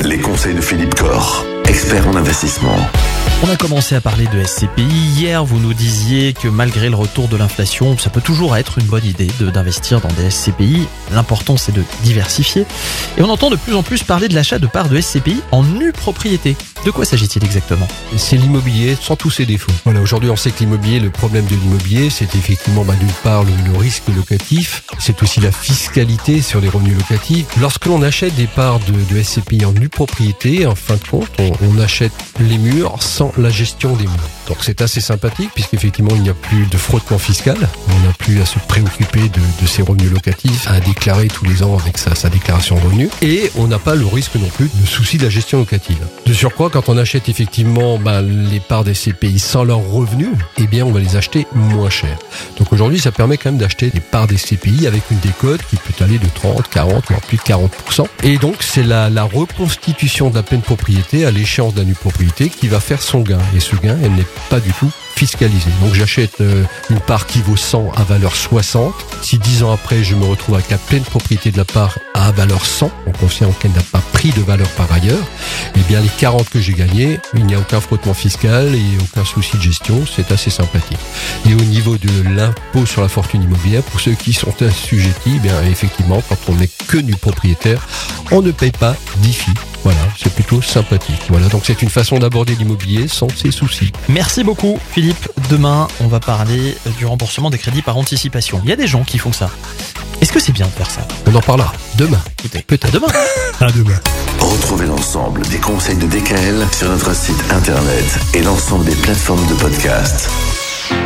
Les conseils de Philippe Corr, expert en investissement. On a commencé à parler de SCPI. Hier, vous nous disiez que malgré le retour de l'inflation, ça peut toujours être une bonne idée d'investir dans des SCPI. L'important, c'est de diversifier. Et on entend de plus en plus parler de l'achat de parts de SCPI en nue propriété. De quoi s'agit-il exactement? C'est l'immobilier sans tous ses défauts. Voilà, aujourd'hui on sait que l'immobilier, le problème de l'immobilier, c'est effectivement bah, d'une part le, risque locatif, c'est aussi la fiscalité sur les revenus locatifs. Lorsque l'on achète des parts de, SCPI en nue propriété, en fin de compte, on, achète les murs sans la gestion des murs. Donc c'est assez sympathique puisqu'effectivement il n'y a plus de frottement fiscal, on n'a plus à se préoccuper de, ses revenus locatifs, à déclarer tous les ans avec sa, sa déclaration de revenus, et on n'a pas le risque non plus de souci de la gestion locative. De surcroît, quand on achète effectivement ben, les parts des CPI sans leurs revenus, eh bien on va les acheter moins cher. Donc aujourd'hui, ça permet quand même d'acheter des parts des CPI avec une décote qui peut aller de 30, 40, voire plus de 40%. Et donc c'est la, reconstitution de la pleine propriété à l'échéance nue propriété qui va faire son gain. Et ce gain, elle n'est pas du tout Donc j'achète euh, une part qui vaut 100 à valeur 60. Si 10 ans après, je me retrouve avec la pleine propriété de la part à valeur 100, en considérant qu'elle n'a pas pris de valeur par ailleurs, eh bien les 40 que j'ai gagnés, il n'y a aucun frottement fiscal et aucun souci de gestion, c'est assez sympathique. Et au niveau de l'impôt sur la fortune immobilière, pour ceux qui sont assujettis, eh bien effectivement, quand on n'est que du propriétaire, on ne paye pas d'IFI. Voilà, c'est plutôt sympathique. Voilà, donc c'est une façon d'aborder l'immobilier sans ses soucis. Merci beaucoup, Philippe. Demain, on va parler du remboursement des crédits par anticipation. Il y a des gens qui font ça. Est-ce que c'est bien de faire ça? On en parlera demain. Écoutez, Peut-être. demain. À demain. Retrouvez l'ensemble des conseils de DKL sur notre site internet et l'ensemble des plateformes de podcast.